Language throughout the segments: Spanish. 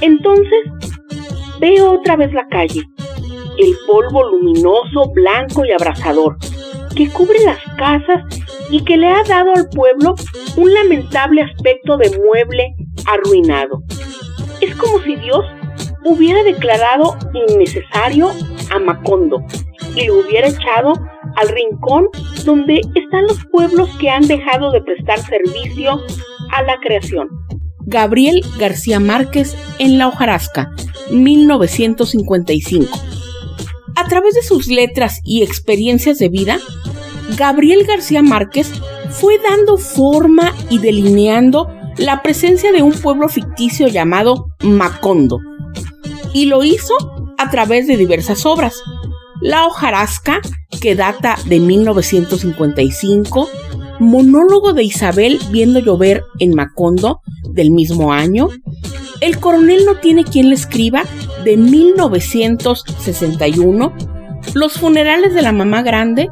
Entonces veo otra vez la calle, el polvo luminoso, blanco y abrasador, que cubre las casas y que le ha dado al pueblo un lamentable aspecto de mueble arruinado. Es como si Dios hubiera declarado innecesario a Macondo y lo hubiera echado al rincón donde están los pueblos que han dejado de prestar servicio a la creación. Gabriel García Márquez en La hojarasca, 1955. A través de sus letras y experiencias de vida, Gabriel García Márquez fue dando forma y delineando la presencia de un pueblo ficticio llamado Macondo. Y lo hizo a través de diversas obras. La hojarasca, que data de 1955, monólogo de Isabel viendo llover en Macondo del mismo año, El coronel no tiene quien le escriba de 1961, Los funerales de la mamá grande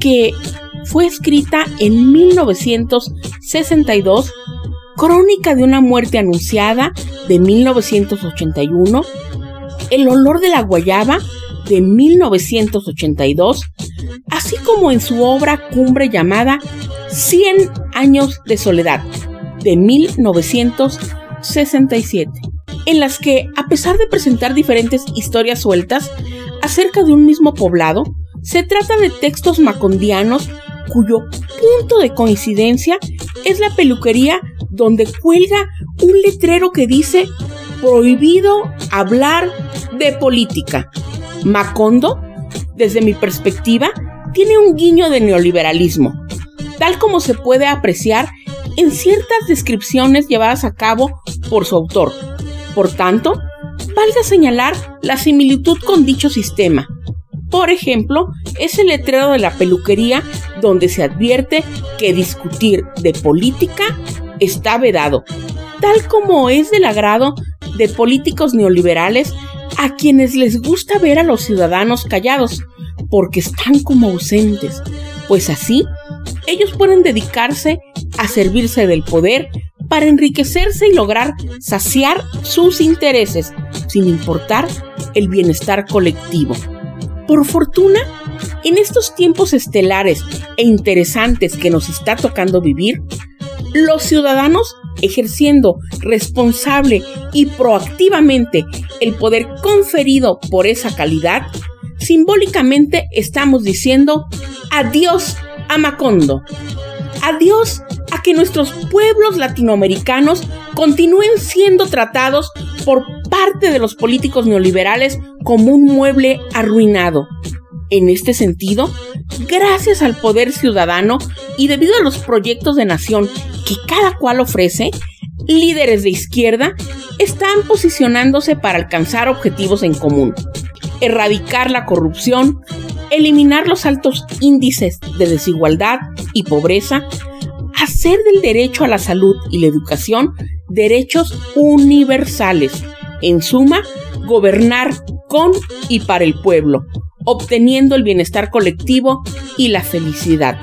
que fue escrita en 1962, Crónica de una muerte anunciada de 1981, El olor de la guayaba de 1982, así como en su obra cumbre llamada 100 años de soledad de 1967, en las que, a pesar de presentar diferentes historias sueltas acerca de un mismo poblado, se trata de textos macondianos cuyo punto de coincidencia es la peluquería donde cuelga un letrero que dice prohibido hablar de política. Macondo, desde mi perspectiva, tiene un guiño de neoliberalismo, tal como se puede apreciar en ciertas descripciones llevadas a cabo por su autor. Por tanto, valga señalar la similitud con dicho sistema. Por ejemplo, es el letrero de la peluquería donde se advierte que discutir de política está vedado, tal como es del agrado de políticos neoliberales a quienes les gusta ver a los ciudadanos callados, porque están como ausentes, pues así ellos pueden dedicarse a servirse del poder para enriquecerse y lograr saciar sus intereses, sin importar el bienestar colectivo. Por fortuna, en estos tiempos estelares e interesantes que nos está tocando vivir, los ciudadanos ejerciendo responsable y proactivamente el poder conferido por esa calidad, simbólicamente estamos diciendo adiós a Macondo. Adiós que nuestros pueblos latinoamericanos continúen siendo tratados por parte de los políticos neoliberales como un mueble arruinado. En este sentido, gracias al poder ciudadano y debido a los proyectos de nación que cada cual ofrece, líderes de izquierda están posicionándose para alcanzar objetivos en común. Erradicar la corrupción, eliminar los altos índices de desigualdad y pobreza, hacer del derecho a la salud y la educación derechos universales. En suma, gobernar con y para el pueblo, obteniendo el bienestar colectivo y la felicidad.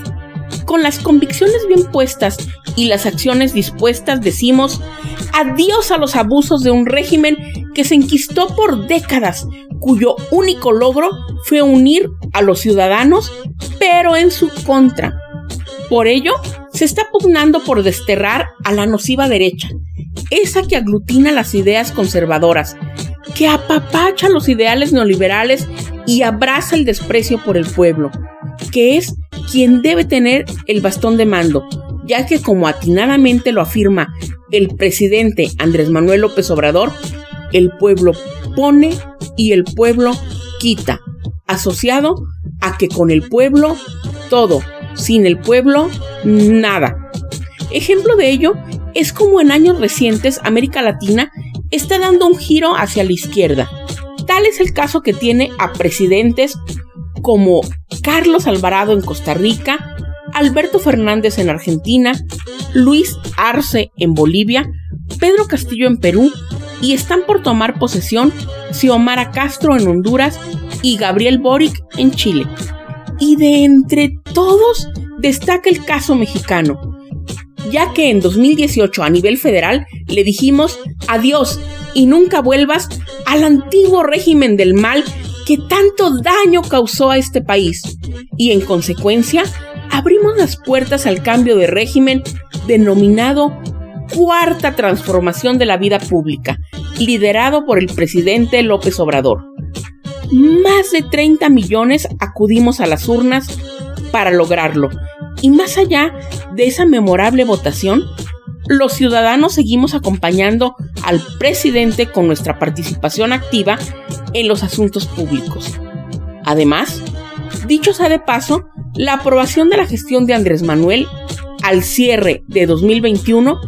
Con las convicciones bien puestas y las acciones dispuestas decimos adiós a los abusos de un régimen que se enquistó por décadas, cuyo único logro fue unir a los ciudadanos, pero en su contra. Por ello, se está pugnando por desterrar a la nociva derecha, esa que aglutina las ideas conservadoras, que apapacha los ideales neoliberales y abraza el desprecio por el pueblo, que es quien debe tener el bastón de mando, ya que como atinadamente lo afirma el presidente Andrés Manuel López Obrador, el pueblo pone y el pueblo quita, asociado a que con el pueblo todo, sin el pueblo nada. Ejemplo de ello es como en años recientes América Latina está dando un giro hacia la izquierda. Tal es el caso que tiene a presidentes como Carlos Alvarado en Costa Rica, Alberto Fernández en Argentina, Luis Arce en Bolivia, Pedro Castillo en Perú y están por tomar posesión Xiomara Castro en Honduras y Gabriel Boric en Chile. Y de entre todos destaca el caso mexicano, ya que en 2018 a nivel federal le dijimos adiós y nunca vuelvas al antiguo régimen del mal que tanto daño causó a este país y en consecuencia abrimos las puertas al cambio de régimen denominado Cuarta Transformación de la Vida Pública, liderado por el presidente López Obrador. Más de 30 millones acudimos a las urnas para lograrlo y más allá de esa memorable votación, los ciudadanos seguimos acompañando al presidente con nuestra participación activa en los asuntos públicos. Además, dicho sea de paso, la aprobación de la gestión de Andrés Manuel al cierre de 2021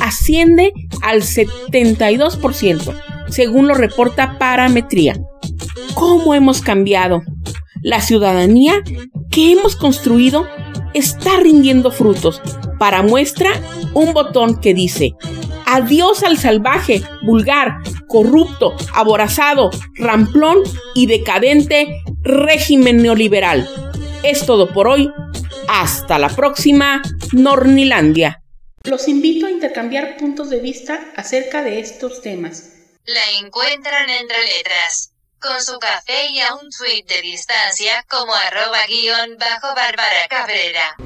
asciende al 72%, según lo reporta Parametría. ¿Cómo hemos cambiado? La ciudadanía que hemos construido está rindiendo frutos. Para muestra, un botón que dice, adiós al salvaje, vulgar, corrupto, aborazado, ramplón y decadente régimen neoliberal. Es todo por hoy. Hasta la próxima, Nornilandia. Los invito a intercambiar puntos de vista acerca de estos temas. La encuentran entre letras con su café y a un tweet de distancia como arroba guion bajo Bárbara Cabrera.